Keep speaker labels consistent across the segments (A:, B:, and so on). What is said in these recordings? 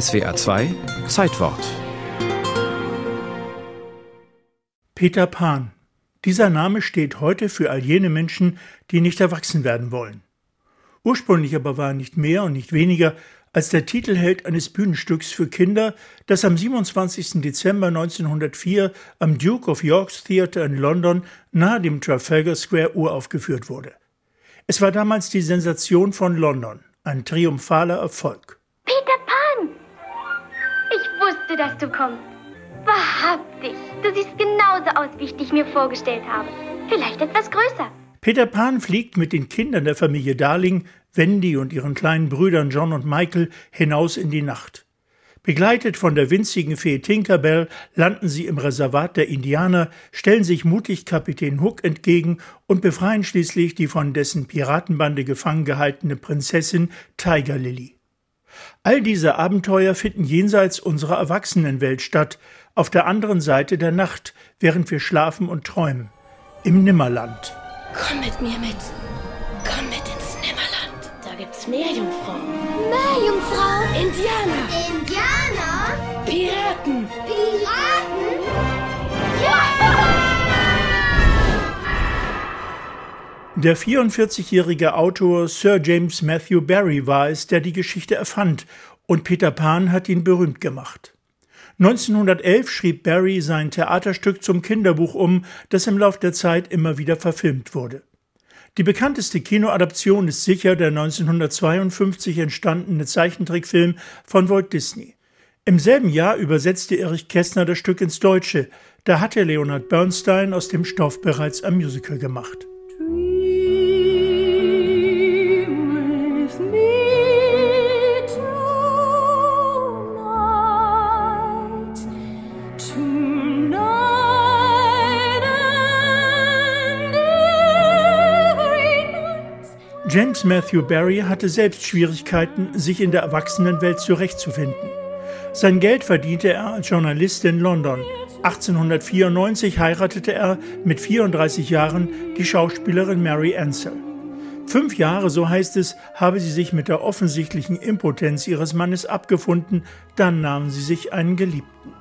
A: SWA 2 Zeitwort
B: Peter Pan. Dieser Name steht heute für all jene Menschen, die nicht erwachsen werden wollen. Ursprünglich aber war er nicht mehr und nicht weniger als der Titelheld eines Bühnenstücks für Kinder, das am 27. Dezember 1904 am Duke of York's Theatre in London nahe dem Trafalgar Square uraufgeführt wurde. Es war damals die Sensation von London, ein triumphaler Erfolg.
C: Wusste, dass du kommst. Wahrhaftig. Du siehst genauso aus, wie ich dich mir vorgestellt habe. Vielleicht etwas größer.
B: Peter Pan fliegt mit den Kindern der Familie Darling, Wendy und ihren kleinen Brüdern John und Michael hinaus in die Nacht. Begleitet von der winzigen Fee Tinkerbell landen sie im Reservat der Indianer, stellen sich mutig Kapitän Hook entgegen und befreien schließlich die von dessen Piratenbande gefangen gehaltene Prinzessin Tiger Lily. All diese Abenteuer finden jenseits unserer Erwachsenenwelt statt, auf der anderen Seite der Nacht, während wir schlafen und träumen, im Nimmerland.
D: Komm mit mir mit. Komm mit ins Nimmerland. Da gibt's Meerjungfrauen.
C: Meerjungfrau?
D: Indianer.
C: Indianer?
B: Der 44-jährige Autor Sir James Matthew Barrie war es, der die Geschichte erfand, und Peter Pan hat ihn berühmt gemacht. 1911 schrieb Barry sein Theaterstück zum Kinderbuch um, das im Lauf der Zeit immer wieder verfilmt wurde. Die bekannteste Kinoadaption ist sicher der 1952 entstandene Zeichentrickfilm von Walt Disney. Im selben Jahr übersetzte Erich Kästner das Stück ins Deutsche, da hatte Leonard Bernstein aus dem Stoff bereits ein Musical gemacht. James Matthew Barry hatte selbst Schwierigkeiten, sich in der Erwachsenenwelt zurechtzufinden. Sein Geld verdiente er als Journalist in London. 1894 heiratete er mit 34 Jahren die Schauspielerin Mary Ansell. Fünf Jahre, so heißt es, habe sie sich mit der offensichtlichen Impotenz ihres Mannes abgefunden, dann nahmen sie sich einen Geliebten.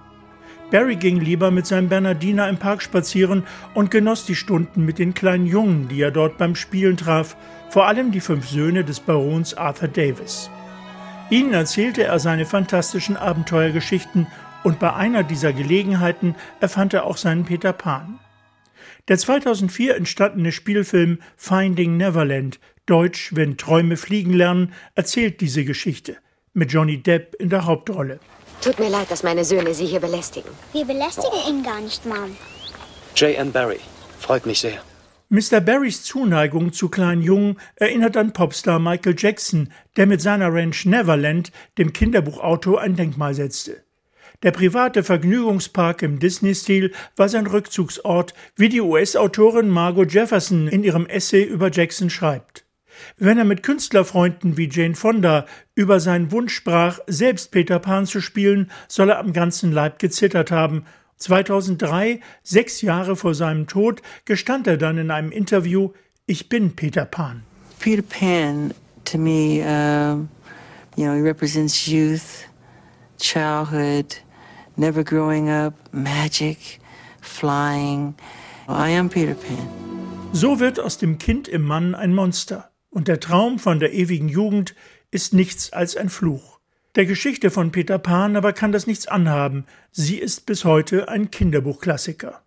B: Barry ging lieber mit seinem Bernardiner im Park spazieren und genoss die Stunden mit den kleinen Jungen, die er dort beim Spielen traf, vor allem die fünf Söhne des Barons Arthur Davis. Ihnen erzählte er seine fantastischen Abenteuergeschichten und bei einer dieser Gelegenheiten erfand er auch seinen Peter Pan. Der 2004 entstandene Spielfilm Finding Neverland, deutsch Wenn Träume fliegen lernen, erzählt diese Geschichte mit Johnny Depp in der Hauptrolle.
E: Tut mir leid, dass meine Söhne Sie hier belästigen.
C: Wir belästigen ihn gar nicht, Mom.
F: J.N. Barry. Freut mich sehr.
B: Mr. Barrys Zuneigung zu kleinen Jungen erinnert an Popstar Michael Jackson, der mit seiner Ranch Neverland dem Kinderbuchautor ein Denkmal setzte. Der private Vergnügungspark im Disney-Stil war sein Rückzugsort, wie die US-Autorin Margot Jefferson in ihrem Essay über Jackson schreibt. Wenn er mit Künstlerfreunden wie Jane Fonda über seinen Wunsch sprach, selbst Peter Pan zu spielen, soll er am ganzen Leib gezittert haben. 2003, sechs Jahre vor seinem Tod, gestand er dann in einem Interview, ich bin Peter Pan.
G: Peter Pan, to me, uh, you know, he represents youth, childhood, never growing up, magic, flying. I am Peter Pan.
B: So wird aus dem Kind im Mann ein Monster. Und der Traum von der ewigen Jugend ist nichts als ein Fluch. Der Geschichte von Peter Pan aber kann das nichts anhaben. Sie ist bis heute ein Kinderbuchklassiker.